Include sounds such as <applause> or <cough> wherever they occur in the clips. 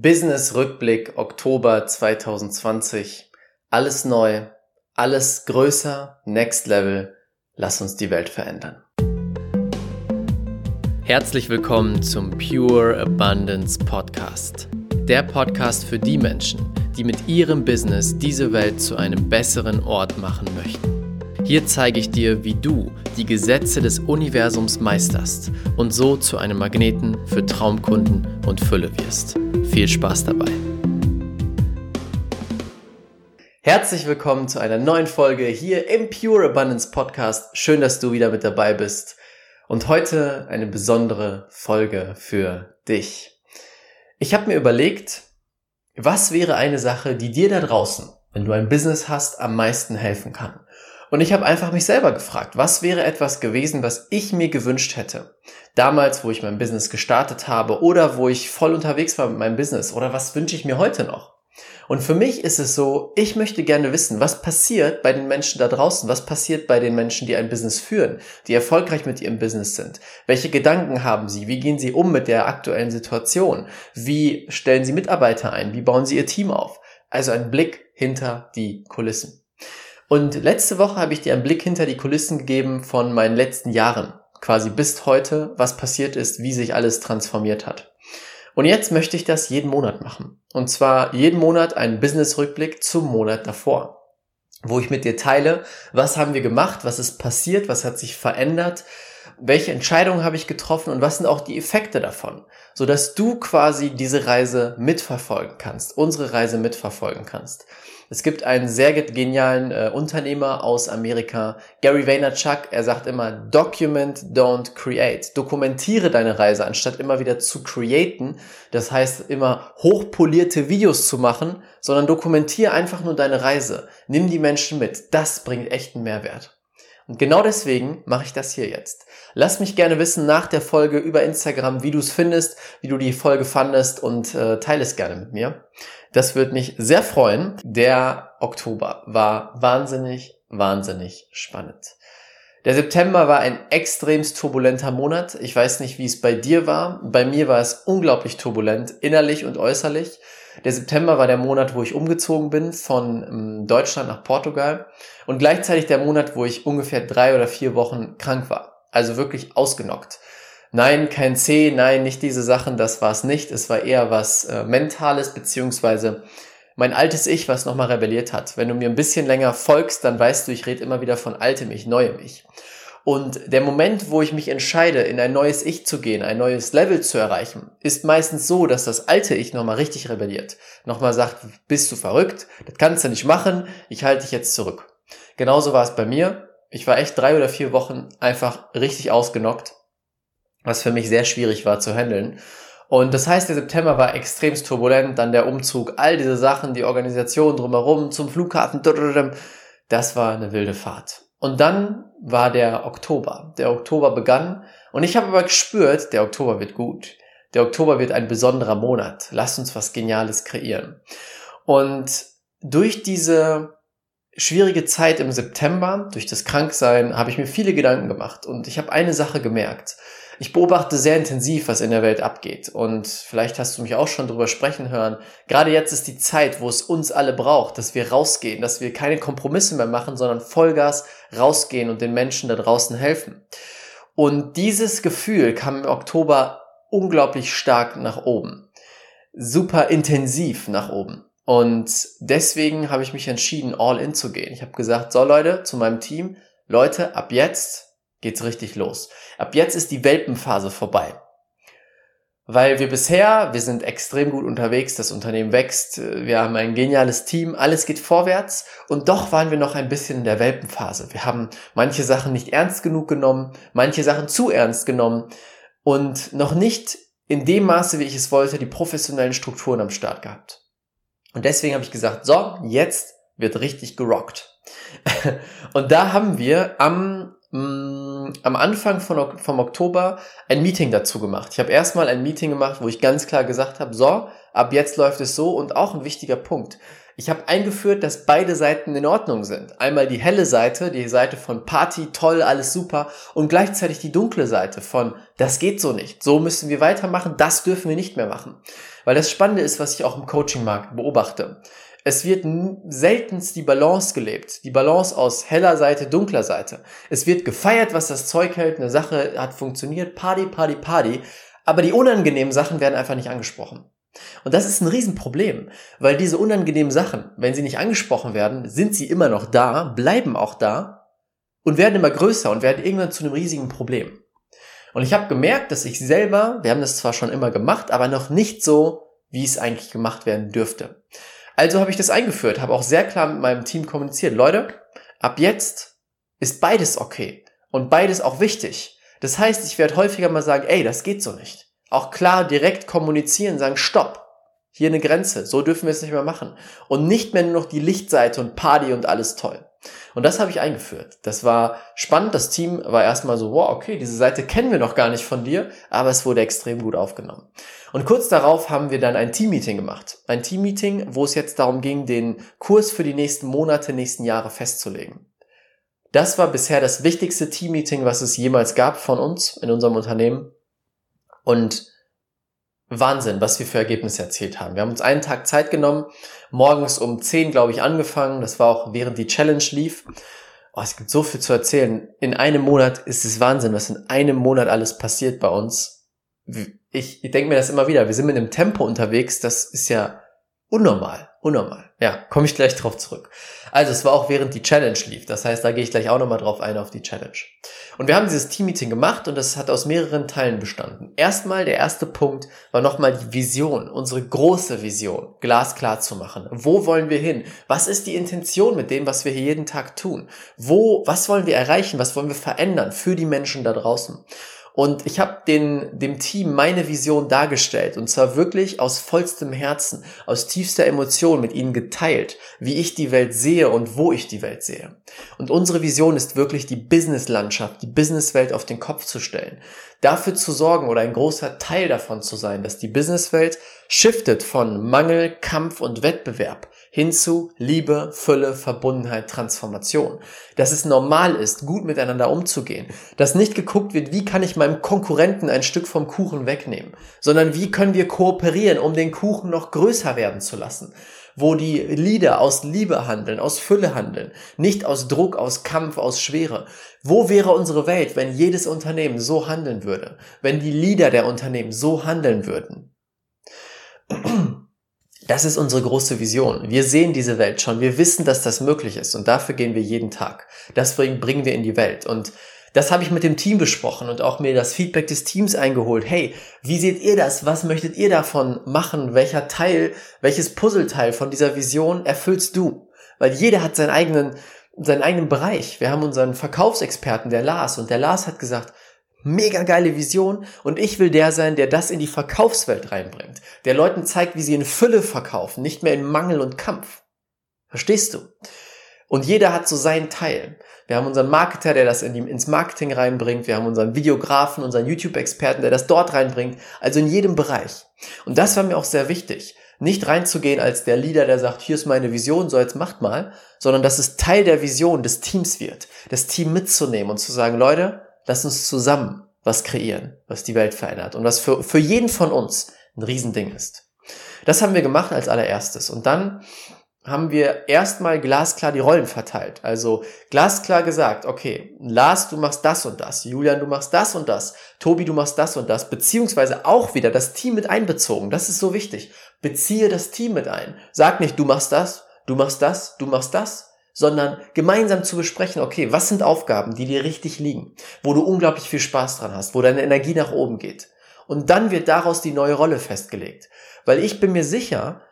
Business Rückblick Oktober 2020. Alles neu, alles größer, next level. Lass uns die Welt verändern. Herzlich willkommen zum Pure Abundance Podcast. Der Podcast für die Menschen, die mit ihrem Business diese Welt zu einem besseren Ort machen möchten. Hier zeige ich dir, wie du die Gesetze des Universums meisterst und so zu einem Magneten für Traumkunden und Fülle wirst. Viel Spaß dabei! Herzlich willkommen zu einer neuen Folge hier im Pure Abundance Podcast. Schön, dass du wieder mit dabei bist. Und heute eine besondere Folge für dich. Ich habe mir überlegt, was wäre eine Sache, die dir da draußen, wenn du ein Business hast, am meisten helfen kann? Und ich habe einfach mich selber gefragt, was wäre etwas gewesen, was ich mir gewünscht hätte? Damals, wo ich mein Business gestartet habe oder wo ich voll unterwegs war mit meinem Business oder was wünsche ich mir heute noch? Und für mich ist es so, ich möchte gerne wissen, was passiert bei den Menschen da draußen, was passiert bei den Menschen, die ein Business führen, die erfolgreich mit ihrem Business sind. Welche Gedanken haben sie? Wie gehen sie um mit der aktuellen Situation? Wie stellen sie Mitarbeiter ein? Wie bauen sie ihr Team auf? Also ein Blick hinter die Kulissen. Und letzte Woche habe ich dir einen Blick hinter die Kulissen gegeben von meinen letzten Jahren, quasi bis heute, was passiert ist, wie sich alles transformiert hat. Und jetzt möchte ich das jeden Monat machen. Und zwar jeden Monat einen Business-Rückblick zum Monat davor wo ich mit dir teile, was haben wir gemacht, was ist passiert, was hat sich verändert, welche Entscheidungen habe ich getroffen und was sind auch die Effekte davon, so dass du quasi diese Reise mitverfolgen kannst, unsere Reise mitverfolgen kannst. Es gibt einen sehr genialen äh, Unternehmer aus Amerika, Gary Vaynerchuk. Er sagt immer, document, don't create. Dokumentiere deine Reise, anstatt immer wieder zu createn. Das heißt, immer hochpolierte Videos zu machen, sondern dokumentiere einfach nur deine Reise. Nimm die Menschen mit. Das bringt echten Mehrwert. Und genau deswegen mache ich das hier jetzt. Lass mich gerne wissen nach der Folge über Instagram, wie du es findest, wie du die Folge fandest und äh, teile es gerne mit mir. Das würde mich sehr freuen. Der Oktober war wahnsinnig, wahnsinnig spannend. Der September war ein extremst turbulenter Monat. Ich weiß nicht, wie es bei dir war. Bei mir war es unglaublich turbulent, innerlich und äußerlich. Der September war der Monat, wo ich umgezogen bin von ähm, Deutschland nach Portugal und gleichzeitig der Monat, wo ich ungefähr drei oder vier Wochen krank war. Also wirklich ausgenockt. Nein, kein C, nein, nicht diese Sachen, das war es nicht. Es war eher was äh, Mentales, beziehungsweise mein altes Ich, was nochmal rebelliert hat. Wenn du mir ein bisschen länger folgst, dann weißt du, ich rede immer wieder von altem Ich, neuem Ich. Und der Moment, wo ich mich entscheide, in ein neues Ich zu gehen, ein neues Level zu erreichen, ist meistens so, dass das alte Ich nochmal richtig rebelliert. Nochmal sagt, bist du verrückt? Das kannst du nicht machen. Ich halte dich jetzt zurück. Genauso war es bei mir. Ich war echt drei oder vier Wochen einfach richtig ausgenockt, was für mich sehr schwierig war zu handeln. Und das heißt, der September war extremst turbulent, dann der Umzug, all diese Sachen, die Organisation drumherum, zum Flughafen, das war eine wilde Fahrt. Und dann war der Oktober. Der Oktober begann und ich habe aber gespürt, der Oktober wird gut. Der Oktober wird ein besonderer Monat. Lass uns was Geniales kreieren. Und durch diese schwierige Zeit im September, durch das Kranksein, habe ich mir viele Gedanken gemacht und ich habe eine Sache gemerkt ich beobachte sehr intensiv, was in der Welt abgeht. Und vielleicht hast du mich auch schon drüber sprechen hören. Gerade jetzt ist die Zeit, wo es uns alle braucht, dass wir rausgehen, dass wir keine Kompromisse mehr machen, sondern Vollgas rausgehen und den Menschen da draußen helfen. Und dieses Gefühl kam im Oktober unglaublich stark nach oben. Super intensiv nach oben. Und deswegen habe ich mich entschieden, all in zu gehen. Ich habe gesagt, so Leute, zu meinem Team, Leute, ab jetzt geht's richtig los. Ab jetzt ist die Welpenphase vorbei. Weil wir bisher, wir sind extrem gut unterwegs, das Unternehmen wächst, wir haben ein geniales Team, alles geht vorwärts und doch waren wir noch ein bisschen in der Welpenphase. Wir haben manche Sachen nicht ernst genug genommen, manche Sachen zu ernst genommen und noch nicht in dem Maße, wie ich es wollte, die professionellen Strukturen am Start gehabt. Und deswegen habe ich gesagt, so, jetzt wird richtig gerockt. <laughs> und da haben wir am mh, mm, am Anfang von, vom Oktober ein Meeting dazu gemacht. Ich habe erstmal ein Meeting gemacht, wo ich ganz klar gesagt habe, so, ab jetzt läuft es so und auch ein wichtiger Punkt. Ich habe eingeführt, dass beide Seiten in Ordnung sind. Einmal die helle Seite, die Seite von Party, toll, alles super und gleichzeitig die dunkle Seite von das geht so nicht, so müssen wir weitermachen, das dürfen wir nicht mehr machen. Weil das Spannende ist, was ich auch im Coaching-Markt beobachte. Es wird seltenst die Balance gelebt. Die Balance aus heller Seite, dunkler Seite. Es wird gefeiert, was das Zeug hält. Eine Sache hat funktioniert. Party, Party, Party. Aber die unangenehmen Sachen werden einfach nicht angesprochen. Und das ist ein Riesenproblem, weil diese unangenehmen Sachen, wenn sie nicht angesprochen werden, sind sie immer noch da, bleiben auch da und werden immer größer und werden irgendwann zu einem riesigen Problem. Und ich habe gemerkt, dass ich selber, wir haben das zwar schon immer gemacht, aber noch nicht so, wie es eigentlich gemacht werden dürfte. Also habe ich das eingeführt, habe auch sehr klar mit meinem Team kommuniziert. Leute, ab jetzt ist beides okay und beides auch wichtig. Das heißt, ich werde häufiger mal sagen, ey, das geht so nicht. Auch klar direkt kommunizieren, sagen, stopp, hier eine Grenze, so dürfen wir es nicht mehr machen. Und nicht mehr nur noch die Lichtseite und Party und alles toll. Und das habe ich eingeführt. Das war spannend. Das Team war erstmal so, wow, okay, diese Seite kennen wir noch gar nicht von dir, aber es wurde extrem gut aufgenommen. Und kurz darauf haben wir dann ein Teammeeting gemacht. Ein Teammeeting, wo es jetzt darum ging, den Kurs für die nächsten Monate, nächsten Jahre festzulegen. Das war bisher das wichtigste Teammeeting, was es jemals gab von uns in unserem Unternehmen. Und Wahnsinn, was wir für Ergebnisse erzielt haben. Wir haben uns einen Tag Zeit genommen, morgens um 10, glaube ich, angefangen. Das war auch während die Challenge lief. Oh, es gibt so viel zu erzählen. In einem Monat ist es Wahnsinn, was in einem Monat alles passiert bei uns. Ich, ich denke mir das immer wieder. Wir sind mit einem Tempo unterwegs, das ist ja unnormal. Unnormal. Ja, komme ich gleich drauf zurück. Also es war auch während die Challenge lief. Das heißt, da gehe ich gleich auch nochmal drauf ein auf die Challenge. Und wir haben dieses Teammeeting gemacht und das hat aus mehreren Teilen bestanden. Erstmal, der erste Punkt war nochmal die Vision, unsere große Vision, glasklar zu machen. Wo wollen wir hin? Was ist die Intention mit dem, was wir hier jeden Tag tun? Wo, was wollen wir erreichen? Was wollen wir verändern für die Menschen da draußen? Und ich habe dem Team meine Vision dargestellt und zwar wirklich aus vollstem Herzen, aus tiefster Emotion mit ihnen geteilt, wie ich die Welt sehe und wo ich die Welt sehe. Und unsere Vision ist wirklich die Businesslandschaft, die Businesswelt auf den Kopf zu stellen. Dafür zu sorgen oder ein großer Teil davon zu sein, dass die Businesswelt shiftet von Mangel, Kampf und Wettbewerb hin zu Liebe, Fülle, Verbundenheit, Transformation. Dass es normal ist, gut miteinander umzugehen. Dass nicht geguckt wird, wie kann ich meinem Konkurrenten ein Stück vom Kuchen wegnehmen, sondern wie können wir kooperieren, um den Kuchen noch größer werden zu lassen. Wo die Lieder aus Liebe handeln, aus Fülle handeln, nicht aus Druck, aus Kampf, aus Schwere. Wo wäre unsere Welt, wenn jedes Unternehmen so handeln würde? Wenn die Leader der Unternehmen so handeln würden? Das ist unsere große Vision. Wir sehen diese Welt schon. Wir wissen, dass das möglich ist. Und dafür gehen wir jeden Tag. Das bringen wir in die Welt. Und das habe ich mit dem Team besprochen und auch mir das Feedback des Teams eingeholt. Hey, wie seht ihr das? Was möchtet ihr davon machen? Welcher Teil, welches Puzzleteil von dieser Vision erfüllst du? Weil jeder hat seinen eigenen, seinen eigenen Bereich. Wir haben unseren Verkaufsexperten, der Lars, und der Lars hat gesagt, mega geile Vision und ich will der sein, der das in die Verkaufswelt reinbringt, der Leuten zeigt, wie sie in Fülle verkaufen, nicht mehr in Mangel und Kampf. Verstehst du? Und jeder hat so seinen Teil. Wir haben unseren Marketer, der das in die, ins Marketing reinbringt. Wir haben unseren Videografen, unseren YouTube-Experten, der das dort reinbringt. Also in jedem Bereich. Und das war mir auch sehr wichtig. Nicht reinzugehen als der Leader, der sagt, hier ist meine Vision, so jetzt macht mal, sondern dass es Teil der Vision des Teams wird. Das Team mitzunehmen und zu sagen, Leute, Lass uns zusammen was kreieren, was die Welt verändert und was für, für jeden von uns ein Riesending ist. Das haben wir gemacht als allererstes. Und dann haben wir erstmal glasklar die Rollen verteilt. Also glasklar gesagt, okay, Lars, du machst das und das, Julian, du machst das und das, Tobi, du machst das und das, beziehungsweise auch wieder das Team mit einbezogen. Das ist so wichtig. Beziehe das Team mit ein. Sag nicht, du machst das, du machst das, du machst das, sondern gemeinsam zu besprechen, okay, was sind Aufgaben, die dir richtig liegen, wo du unglaublich viel Spaß dran hast, wo deine Energie nach oben geht. Und dann wird daraus die neue Rolle festgelegt. Weil ich bin mir sicher,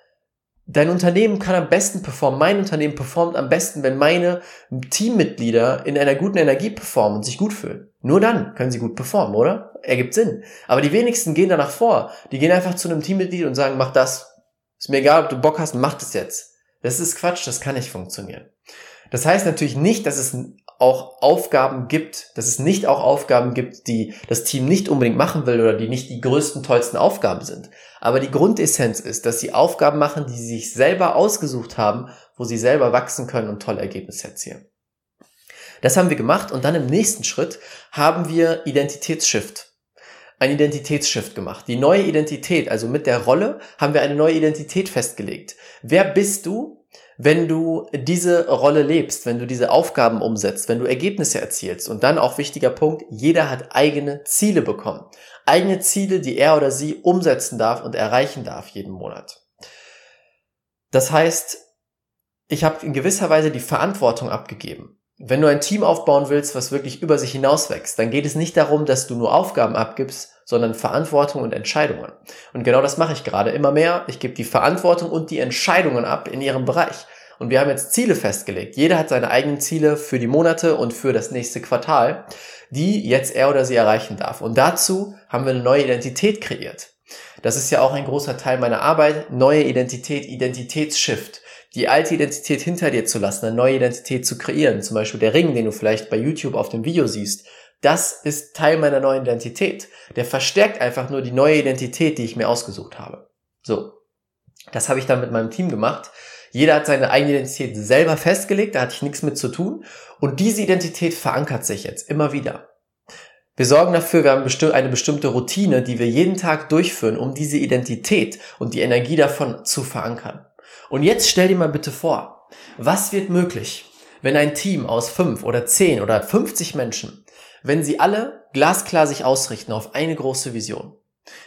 dein Unternehmen kann am besten performen, mein Unternehmen performt am besten, wenn meine Teammitglieder in einer guten Energie performen und sich gut fühlen. Nur dann können sie gut performen, oder? Ergibt Sinn. Aber die wenigsten gehen danach vor. Die gehen einfach zu einem Teammitglied und sagen, mach das. Ist mir egal, ob du Bock hast, mach das jetzt. Das ist Quatsch, das kann nicht funktionieren. Das heißt natürlich nicht, dass es auch Aufgaben gibt, dass es nicht auch Aufgaben gibt, die das Team nicht unbedingt machen will oder die nicht die größten, tollsten Aufgaben sind. Aber die Grundessenz ist, dass sie Aufgaben machen, die sie sich selber ausgesucht haben, wo sie selber wachsen können und tolle Ergebnisse erzielen. Das haben wir gemacht und dann im nächsten Schritt haben wir Identitätsshift. Ein Identitätsshift gemacht. Die neue Identität, also mit der Rolle, haben wir eine neue Identität festgelegt. Wer bist du? Wenn du diese Rolle lebst, wenn du diese Aufgaben umsetzt, wenn du Ergebnisse erzielst. Und dann auch wichtiger Punkt, jeder hat eigene Ziele bekommen. Eigene Ziele, die er oder sie umsetzen darf und erreichen darf jeden Monat. Das heißt, ich habe in gewisser Weise die Verantwortung abgegeben. Wenn du ein Team aufbauen willst, was wirklich über sich hinaus wächst, dann geht es nicht darum, dass du nur Aufgaben abgibst, sondern Verantwortung und Entscheidungen. Und genau das mache ich gerade immer mehr. Ich gebe die Verantwortung und die Entscheidungen ab in ihrem Bereich. Und wir haben jetzt Ziele festgelegt. Jeder hat seine eigenen Ziele für die Monate und für das nächste Quartal, die jetzt er oder sie erreichen darf. Und dazu haben wir eine neue Identität kreiert. Das ist ja auch ein großer Teil meiner Arbeit. Neue Identität, Identitätsshift die alte Identität hinter dir zu lassen, eine neue Identität zu kreieren. Zum Beispiel der Ring, den du vielleicht bei YouTube auf dem Video siehst. Das ist Teil meiner neuen Identität. Der verstärkt einfach nur die neue Identität, die ich mir ausgesucht habe. So. Das habe ich dann mit meinem Team gemacht. Jeder hat seine eigene Identität selber festgelegt, da hatte ich nichts mit zu tun. Und diese Identität verankert sich jetzt immer wieder. Wir sorgen dafür, wir haben eine bestimmte Routine, die wir jeden Tag durchführen, um diese Identität und die Energie davon zu verankern. Und jetzt stell dir mal bitte vor, was wird möglich, wenn ein Team aus fünf oder zehn oder 50 Menschen, wenn sie alle glasklar sich ausrichten auf eine große Vision,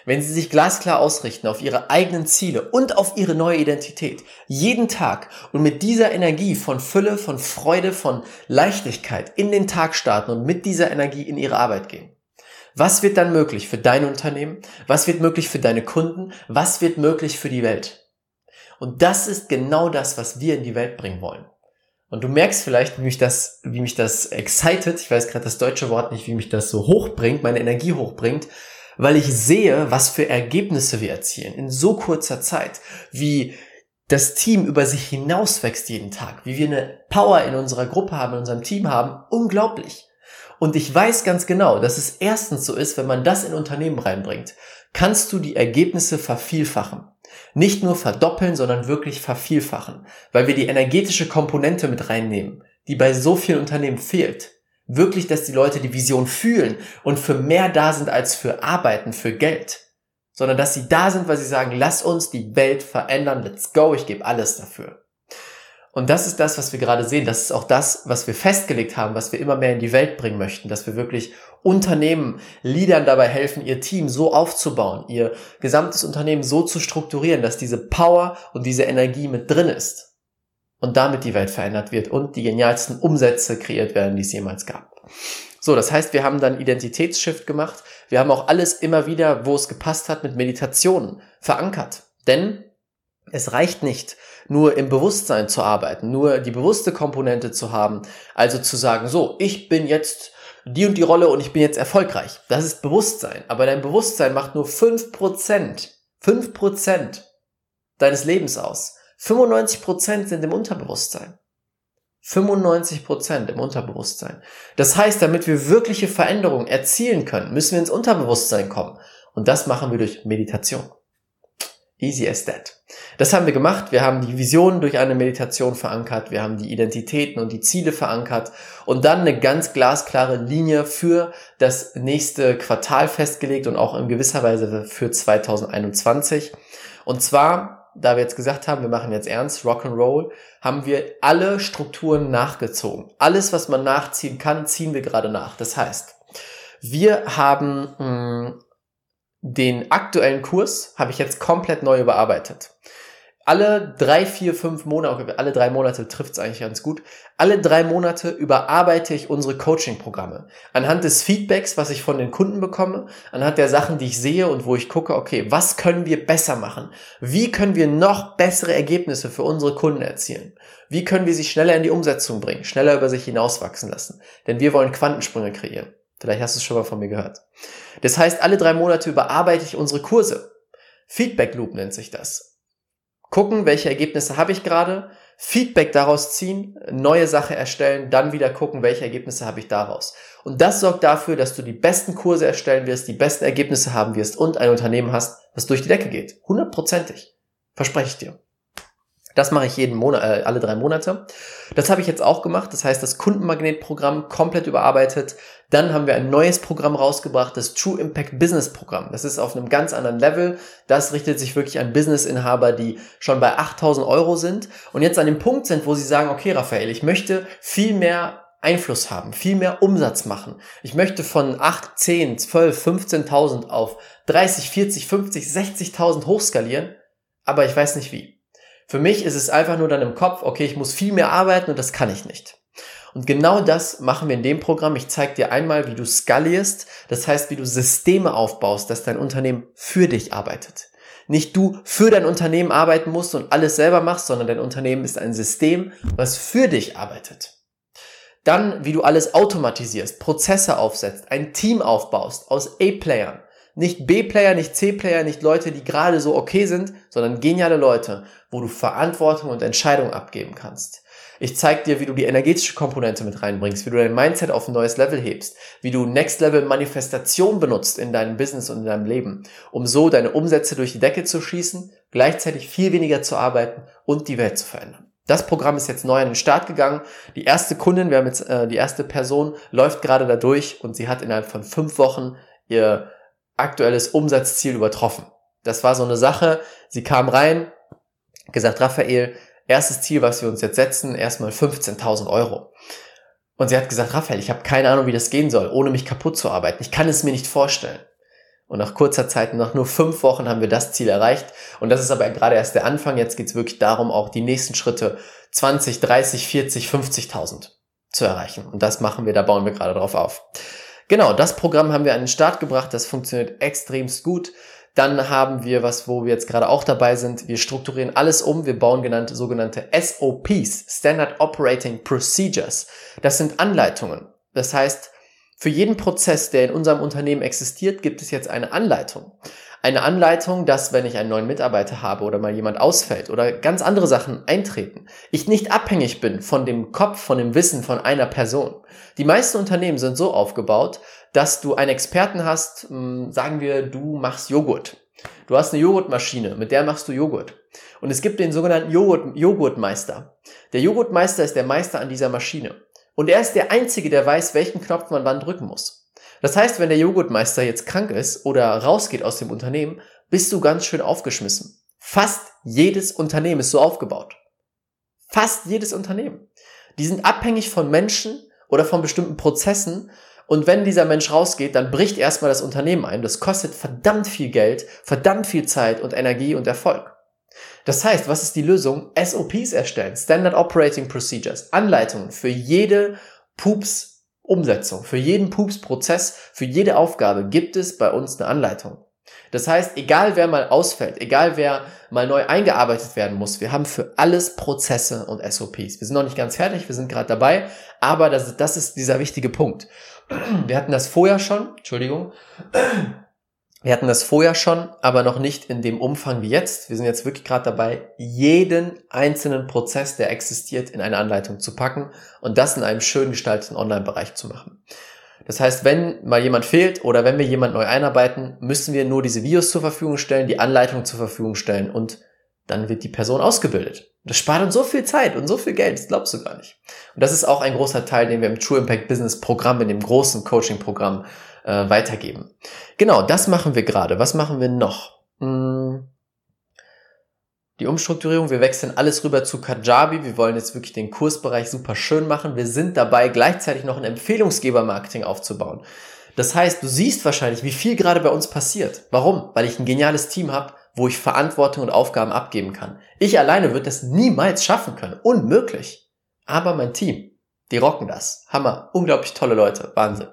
wenn sie sich glasklar ausrichten auf ihre eigenen Ziele und auf ihre neue Identität, jeden Tag und mit dieser Energie von Fülle, von Freude, von Leichtigkeit in den Tag starten und mit dieser Energie in ihre Arbeit gehen. Was wird dann möglich für dein Unternehmen? Was wird möglich für deine Kunden? Was wird möglich für die Welt? Und das ist genau das, was wir in die Welt bringen wollen. Und du merkst vielleicht, wie mich das, wie mich das excited, ich weiß gerade das deutsche Wort nicht, wie mich das so hochbringt, meine Energie hochbringt, weil ich sehe, was für Ergebnisse wir erzielen in so kurzer Zeit, wie das Team über sich hinaus wächst jeden Tag, wie wir eine Power in unserer Gruppe haben, in unserem Team haben, unglaublich. Und ich weiß ganz genau, dass es erstens so ist, wenn man das in Unternehmen reinbringt, kannst du die Ergebnisse vervielfachen. Nicht nur verdoppeln, sondern wirklich vervielfachen, weil wir die energetische Komponente mit reinnehmen, die bei so vielen Unternehmen fehlt. Wirklich, dass die Leute die Vision fühlen und für mehr da sind als für Arbeiten, für Geld. Sondern dass sie da sind, weil sie sagen, lass uns die Welt verändern, let's go, ich gebe alles dafür. Und das ist das, was wir gerade sehen. Das ist auch das, was wir festgelegt haben, was wir immer mehr in die Welt bringen möchten, dass wir wirklich Unternehmen, Leadern dabei helfen, ihr Team so aufzubauen, ihr gesamtes Unternehmen so zu strukturieren, dass diese Power und diese Energie mit drin ist und damit die Welt verändert wird und die genialsten Umsätze kreiert werden, die es jemals gab. So, das heißt, wir haben dann Identitätsshift gemacht. Wir haben auch alles immer wieder, wo es gepasst hat, mit Meditationen verankert. Denn es reicht nicht, nur im Bewusstsein zu arbeiten, nur die bewusste Komponente zu haben, also zu sagen, so, ich bin jetzt die und die Rolle und ich bin jetzt erfolgreich. Das ist Bewusstsein. Aber dein Bewusstsein macht nur fünf Prozent, fünf Prozent deines Lebens aus. 95 Prozent sind im Unterbewusstsein. 95 Prozent im Unterbewusstsein. Das heißt, damit wir wirkliche Veränderungen erzielen können, müssen wir ins Unterbewusstsein kommen. Und das machen wir durch Meditation. Easy as that. Das haben wir gemacht. Wir haben die Visionen durch eine Meditation verankert. Wir haben die Identitäten und die Ziele verankert und dann eine ganz glasklare Linie für das nächste Quartal festgelegt und auch in gewisser Weise für 2021. Und zwar, da wir jetzt gesagt haben, wir machen jetzt ernst, Rock'n'Roll, haben wir alle Strukturen nachgezogen. Alles, was man nachziehen kann, ziehen wir gerade nach. Das heißt, wir haben mh, hm, den aktuellen Kurs habe ich jetzt komplett neu überarbeitet. Alle drei, vier, fünf Monate, alle drei Monate trifft es eigentlich ganz gut. Alle drei Monate überarbeite ich unsere Coaching-Programme. Anhand des Feedbacks, was ich von den Kunden bekomme, anhand der Sachen, die ich sehe und wo ich gucke, okay, was können wir besser machen? Wie können wir noch bessere Ergebnisse für unsere Kunden erzielen? Wie können wir sie schneller in die Umsetzung bringen, schneller über sich hinauswachsen lassen? Denn wir wollen Quantensprünge kreieren. Vielleicht hast du es schon mal von mir gehört. Das heißt, alle drei Monate überarbeite ich unsere Kurse. Feedback Loop nennt sich das. gucken, welche Ergebnisse habe ich gerade, Feedback daraus ziehen, neue Sache erstellen, dann wieder gucken, welche Ergebnisse habe ich daraus. Und das sorgt dafür, dass du die besten Kurse erstellen wirst, die besten Ergebnisse haben wirst und ein Unternehmen hast, was durch die Decke geht. Hundertprozentig. Verspreche ich dir. Das mache ich jeden Monat, äh, alle drei Monate. Das habe ich jetzt auch gemacht. Das heißt, das Kundenmagnetprogramm komplett überarbeitet. Dann haben wir ein neues Programm rausgebracht, das True Impact Business Programm. Das ist auf einem ganz anderen Level. Das richtet sich wirklich an Businessinhaber, die schon bei 8000 Euro sind und jetzt an dem Punkt sind, wo sie sagen, okay, Raphael, ich möchte viel mehr Einfluss haben, viel mehr Umsatz machen. Ich möchte von 8, 10, 12, 15.000 auf 30, 40, 50, 60.000 hochskalieren, aber ich weiß nicht wie. Für mich ist es einfach nur dann im Kopf, okay, ich muss viel mehr arbeiten und das kann ich nicht. Und genau das machen wir in dem Programm. Ich zeige dir einmal, wie du skalierst, das heißt, wie du Systeme aufbaust, dass dein Unternehmen für dich arbeitet. Nicht du für dein Unternehmen arbeiten musst und alles selber machst, sondern dein Unternehmen ist ein System, was für dich arbeitet. Dann, wie du alles automatisierst, Prozesse aufsetzt, ein Team aufbaust aus A-Playern, nicht B-Player, nicht C-Player, nicht Leute, die gerade so okay sind, sondern geniale Leute, wo du Verantwortung und Entscheidung abgeben kannst. Ich zeige dir, wie du die energetische Komponente mit reinbringst, wie du dein Mindset auf ein neues Level hebst, wie du Next Level Manifestation benutzt in deinem Business und in deinem Leben, um so deine Umsätze durch die Decke zu schießen, gleichzeitig viel weniger zu arbeiten und die Welt zu verändern. Das Programm ist jetzt neu an den Start gegangen. Die erste Kundin, wir haben jetzt äh, die erste Person, läuft gerade da durch und sie hat innerhalb von fünf Wochen ihr aktuelles Umsatzziel übertroffen. Das war so eine Sache. Sie kam rein, gesagt, Raphael, erstes Ziel, was wir uns jetzt setzen, erstmal 15.000 Euro. Und sie hat gesagt, Raphael, ich habe keine Ahnung, wie das gehen soll, ohne mich kaputt zu arbeiten. Ich kann es mir nicht vorstellen. Und nach kurzer Zeit, nach nur fünf Wochen, haben wir das Ziel erreicht. Und das ist aber gerade erst der Anfang. Jetzt geht es wirklich darum, auch die nächsten Schritte 20, 30, 40, 50.000 zu erreichen. Und das machen wir, da bauen wir gerade drauf auf. Genau, das Programm haben wir an den Start gebracht. Das funktioniert extremst gut. Dann haben wir was, wo wir jetzt gerade auch dabei sind. Wir strukturieren alles um. Wir bauen genannte, sogenannte SOPs, Standard Operating Procedures. Das sind Anleitungen. Das heißt, für jeden Prozess, der in unserem Unternehmen existiert, gibt es jetzt eine Anleitung eine Anleitung, dass wenn ich einen neuen Mitarbeiter habe oder mal jemand ausfällt oder ganz andere Sachen eintreten, ich nicht abhängig bin von dem Kopf, von dem Wissen von einer Person. Die meisten Unternehmen sind so aufgebaut, dass du einen Experten hast, hm, sagen wir, du machst Joghurt. Du hast eine Joghurtmaschine, mit der machst du Joghurt. Und es gibt den sogenannten Joghurt, Joghurtmeister. Der Joghurtmeister ist der Meister an dieser Maschine. Und er ist der Einzige, der weiß, welchen Knopf man wann drücken muss. Das heißt, wenn der Joghurtmeister jetzt krank ist oder rausgeht aus dem Unternehmen, bist du ganz schön aufgeschmissen. Fast jedes Unternehmen ist so aufgebaut. Fast jedes Unternehmen. Die sind abhängig von Menschen oder von bestimmten Prozessen. Und wenn dieser Mensch rausgeht, dann bricht erstmal das Unternehmen ein. Das kostet verdammt viel Geld, verdammt viel Zeit und Energie und Erfolg. Das heißt, was ist die Lösung? SOPs erstellen, Standard Operating Procedures, Anleitungen für jede Pups Umsetzung. Für jeden Pups-Prozess, für jede Aufgabe gibt es bei uns eine Anleitung. Das heißt, egal wer mal ausfällt, egal wer mal neu eingearbeitet werden muss, wir haben für alles Prozesse und SOPs. Wir sind noch nicht ganz fertig, wir sind gerade dabei, aber das, das ist dieser wichtige Punkt. Wir hatten das vorher schon, Entschuldigung, wir hatten das vorher schon, aber noch nicht in dem Umfang wie jetzt. Wir sind jetzt wirklich gerade dabei, jeden einzelnen Prozess, der existiert, in eine Anleitung zu packen und das in einem schön gestalteten Online-Bereich zu machen. Das heißt, wenn mal jemand fehlt oder wenn wir jemand neu einarbeiten, müssen wir nur diese Videos zur Verfügung stellen, die Anleitung zur Verfügung stellen und dann wird die Person ausgebildet. Das spart uns so viel Zeit und so viel Geld, das glaubst du gar nicht. Und das ist auch ein großer Teil, den wir im True Impact Business Programm, in dem großen Coaching-Programm äh, weitergeben. Genau, das machen wir gerade. Was machen wir noch? Hm. Die Umstrukturierung, wir wechseln alles rüber zu Kajabi. Wir wollen jetzt wirklich den Kursbereich super schön machen. Wir sind dabei, gleichzeitig noch ein Empfehlungsgeber-Marketing aufzubauen. Das heißt, du siehst wahrscheinlich, wie viel gerade bei uns passiert. Warum? Weil ich ein geniales Team habe, wo ich Verantwortung und Aufgaben abgeben kann. Ich alleine würde das niemals schaffen können. Unmöglich. Aber mein Team, die rocken das. Hammer. Unglaublich tolle Leute. Wahnsinn.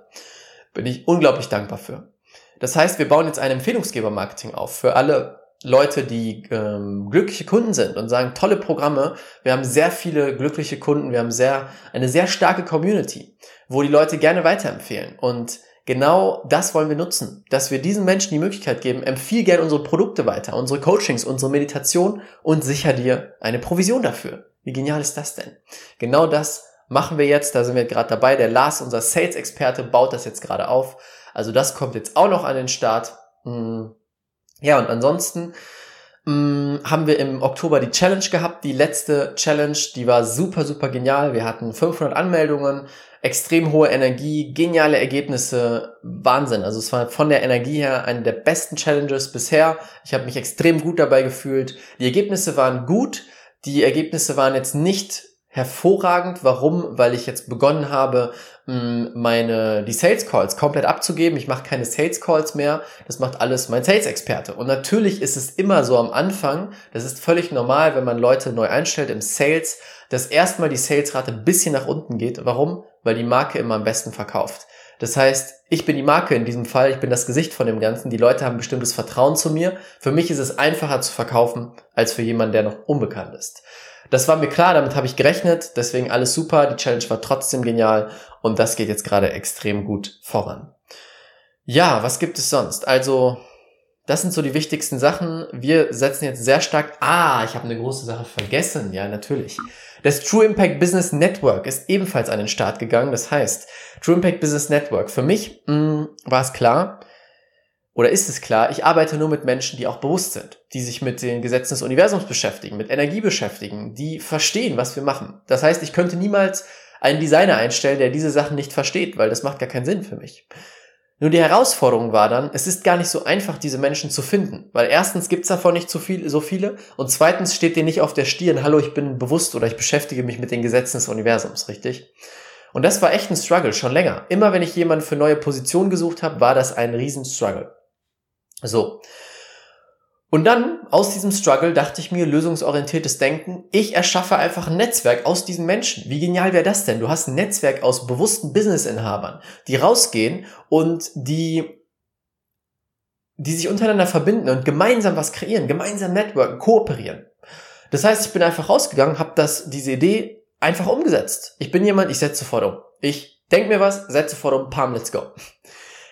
Bin ich unglaublich dankbar für. Das heißt, wir bauen jetzt ein Empfehlungsgeber-Marketing auf für alle Leute, die ähm, glückliche Kunden sind und sagen, tolle Programme. Wir haben sehr viele glückliche Kunden. Wir haben sehr, eine sehr starke Community, wo die Leute gerne weiterempfehlen. Und genau das wollen wir nutzen, dass wir diesen Menschen die Möglichkeit geben, empfiehl gerne unsere Produkte weiter, unsere Coachings, unsere Meditation und sicher dir eine Provision dafür. Wie genial ist das denn? Genau das machen wir jetzt, da sind wir gerade dabei. Der Lars, unser Sales-Experte, baut das jetzt gerade auf. Also das kommt jetzt auch noch an den Start. Hm. Ja, und ansonsten hm, haben wir im Oktober die Challenge gehabt. Die letzte Challenge, die war super, super genial. Wir hatten 500 Anmeldungen, extrem hohe Energie, geniale Ergebnisse, Wahnsinn. Also es war von der Energie her eine der besten Challenges bisher. Ich habe mich extrem gut dabei gefühlt. Die Ergebnisse waren gut. Die Ergebnisse waren jetzt nicht hervorragend. Warum? Weil ich jetzt begonnen habe, meine die Sales Calls komplett abzugeben. Ich mache keine Sales Calls mehr. Das macht alles mein Sales Experte. Und natürlich ist es immer so am Anfang. Das ist völlig normal, wenn man Leute neu einstellt im Sales, dass erstmal die Salesrate ein bisschen nach unten geht. Warum? Weil die Marke immer am besten verkauft. Das heißt, ich bin die Marke in diesem Fall, ich bin das Gesicht von dem Ganzen. Die Leute haben bestimmtes Vertrauen zu mir. Für mich ist es einfacher zu verkaufen als für jemanden, der noch unbekannt ist. Das war mir klar, damit habe ich gerechnet, deswegen alles super. Die Challenge war trotzdem genial und das geht jetzt gerade extrem gut voran. Ja, was gibt es sonst? Also, das sind so die wichtigsten Sachen. Wir setzen jetzt sehr stark. Ah, ich habe eine große Sache vergessen. Ja, natürlich. Das True Impact Business Network ist ebenfalls an den Start gegangen. Das heißt, True Impact Business Network. Für mich mh, mm, war es klar, oder ist es klar, ich arbeite nur mit Menschen, die auch bewusst sind, die sich mit den Gesetzen des Universums beschäftigen, mit Energie beschäftigen, die verstehen, was wir machen. Das heißt, ich könnte niemals einen Designer einstellen, der diese Sachen nicht versteht, weil das macht gar keinen Sinn für mich. Nur die Herausforderung war dann, es ist gar nicht so einfach, diese Menschen zu finden, weil erstens gibt's davon nicht so, viel, so viele und zweitens steht dir nicht auf der Stirn, hallo, ich bin bewusst oder ich beschäftige mich mit den Gesetzen des Universums, richtig? Und das war echt ein Struggle, schon länger. Immer wenn ich jemanden für neue Positionen gesucht habe, war das ein riesen Struggle. So. Und dann aus diesem Struggle dachte ich mir, lösungsorientiertes Denken, ich erschaffe einfach ein Netzwerk aus diesen Menschen. Wie genial wäre das denn? Du hast ein Netzwerk aus bewussten Businessinhabern, die rausgehen und die, die sich untereinander verbinden und gemeinsam was kreieren, gemeinsam networken, kooperieren. Das heißt, ich bin einfach rausgegangen, habe das, diese Idee einfach umgesetzt. Ich bin jemand, ich setze sofort um. Ich denke mir was, setze sofort um, pam, let's go.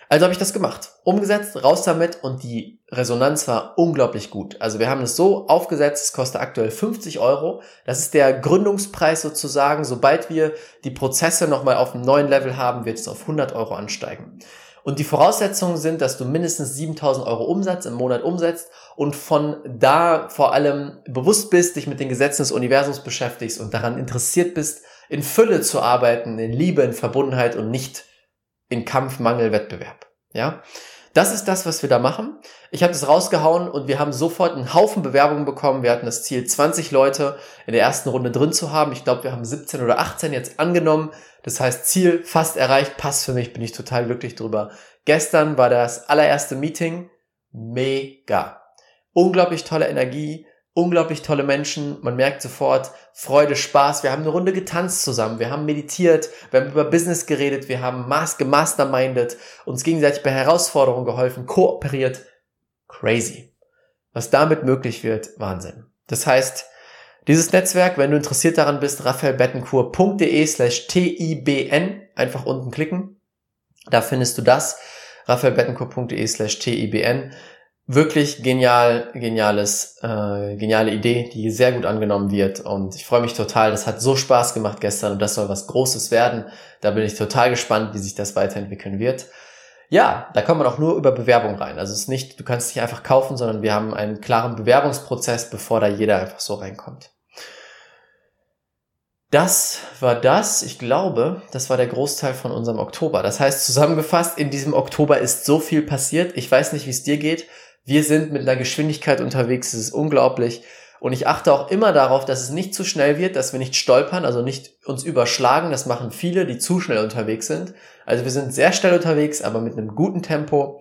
Also habe ich das gemacht, umgesetzt, raus damit und die Resonanz war unglaublich gut. Also wir haben es so aufgesetzt, es kostet aktuell 50 Euro. Das ist der Gründungspreis sozusagen. Sobald wir die Prozesse nochmal auf einem neuen Level haben, wird es auf 100 Euro ansteigen. Und die Voraussetzungen sind, dass du mindestens 7000 Euro Umsatz im Monat umsetzt und von da vor allem bewusst bist, dich mit den Gesetzen des Universums beschäftigst und daran interessiert bist, in Fülle zu arbeiten, in Liebe, in Verbundenheit und nicht in Kampf, Mangel, Wettbewerb. Ja, das ist das, was wir da machen. Ich habe das rausgehauen und wir haben sofort einen Haufen Bewerbungen bekommen. Wir hatten das Ziel, 20 Leute in der ersten Runde drin zu haben. Ich glaube, wir haben 17 oder 18 jetzt angenommen. Das heißt, Ziel fast erreicht, passt für mich, bin ich total glücklich drüber. Gestern war das allererste Meeting. Mega. Unglaublich tolle Energie, unglaublich tolle Menschen. Man merkt sofort Freude, Spaß. Wir haben eine Runde getanzt zusammen. Wir haben meditiert. Wir haben über Business geredet. Wir haben mas gemastermindet, uns gegenseitig bei Herausforderungen geholfen, kooperiert. Crazy. Was damit möglich wird, Wahnsinn. Das heißt, dieses Netzwerk, wenn du interessiert daran bist, raphaelbettencourt.de slash TIBN, einfach unten klicken. Da findest du das. raphaelbettencourt.de slash TIBN wirklich genial, geniales, äh, geniale Idee, die sehr gut angenommen wird. Und ich freue mich total. Das hat so Spaß gemacht gestern und das soll was Großes werden. Da bin ich total gespannt, wie sich das weiterentwickeln wird. Ja, da kommt man auch nur über Bewerbung rein. Also es ist nicht, du kannst dich einfach kaufen, sondern wir haben einen klaren Bewerbungsprozess, bevor da jeder einfach so reinkommt. Das war das. Ich glaube, das war der Großteil von unserem Oktober. Das heißt, zusammengefasst, in diesem Oktober ist so viel passiert. Ich weiß nicht, wie es dir geht. Wir sind mit einer Geschwindigkeit unterwegs, das ist unglaublich. Und ich achte auch immer darauf, dass es nicht zu schnell wird, dass wir nicht stolpern, also nicht uns überschlagen. Das machen viele, die zu schnell unterwegs sind. Also wir sind sehr schnell unterwegs, aber mit einem guten Tempo.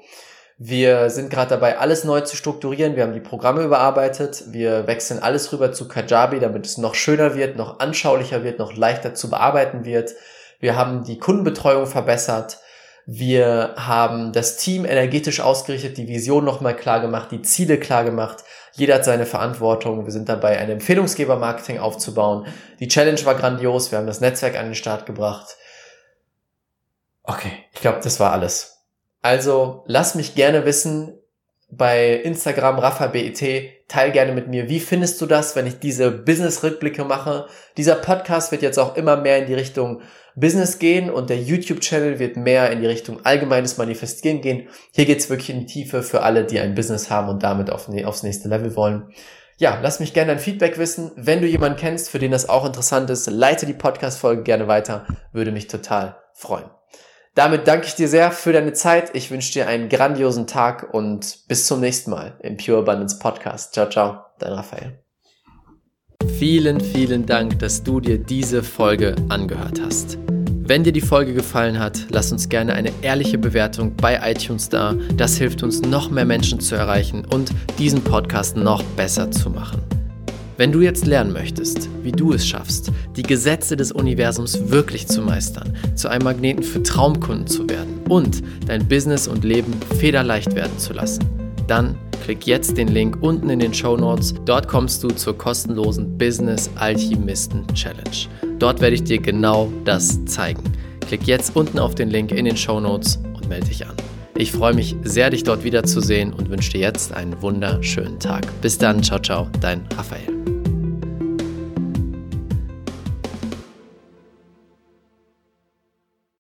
Wir sind gerade dabei, alles neu zu strukturieren. Wir haben die Programme überarbeitet. Wir wechseln alles rüber zu Kajabi, damit es noch schöner wird, noch anschaulicher wird, noch leichter zu bearbeiten wird. Wir haben die Kundenbetreuung verbessert. Wir haben das Team energetisch ausgerichtet, die Vision nochmal klar gemacht, die Ziele klar gemacht. Jeder hat seine Verantwortung. Wir sind dabei, ein Empfehlungsgeber-Marketing aufzubauen. Die Challenge war grandios. Wir haben das Netzwerk an den Start gebracht. Okay, ich glaube, das war alles. Also lass mich gerne wissen bei Instagram RaffaBET, teil gerne mit mir, wie findest du das, wenn ich diese Business-Rückblicke mache. Dieser Podcast wird jetzt auch immer mehr in die Richtung Business gehen und der YouTube-Channel wird mehr in die Richtung allgemeines Manifestieren gehen. Hier geht's wirklich in die Tiefe für alle, die ein Business haben und damit auf, aufs nächste Level wollen. Ja, lass mich gerne dein Feedback wissen. Wenn du jemanden kennst, für den das auch interessant ist, leite die Podcast-Folge gerne weiter. Würde mich total freuen. Damit danke ich dir sehr für deine Zeit. Ich wünsche dir einen grandiosen Tag und bis zum nächsten Mal im Pure Abundance Podcast. Ciao, ciao, dein Raphael. Vielen, vielen Dank, dass du dir diese Folge angehört hast. Wenn dir die Folge gefallen hat, lass uns gerne eine ehrliche Bewertung bei iTunes da. Das hilft uns, noch mehr Menschen zu erreichen und diesen Podcast noch besser zu machen. Wenn du jetzt lernen möchtest, wie du es schaffst, die Gesetze des Universums wirklich zu meistern, zu einem Magneten für Traumkunden zu werden und dein Business und Leben federleicht werden zu lassen, dann klick jetzt den Link unten in den Show Notes. Dort kommst du zur kostenlosen Business Alchemisten Challenge. Dort werde ich dir genau das zeigen. Klick jetzt unten auf den Link in den Show Notes und melde dich an. Ich freue mich sehr, dich dort wiederzusehen und wünsche dir jetzt einen wunderschönen Tag. Bis dann, ciao, ciao, dein Raphael.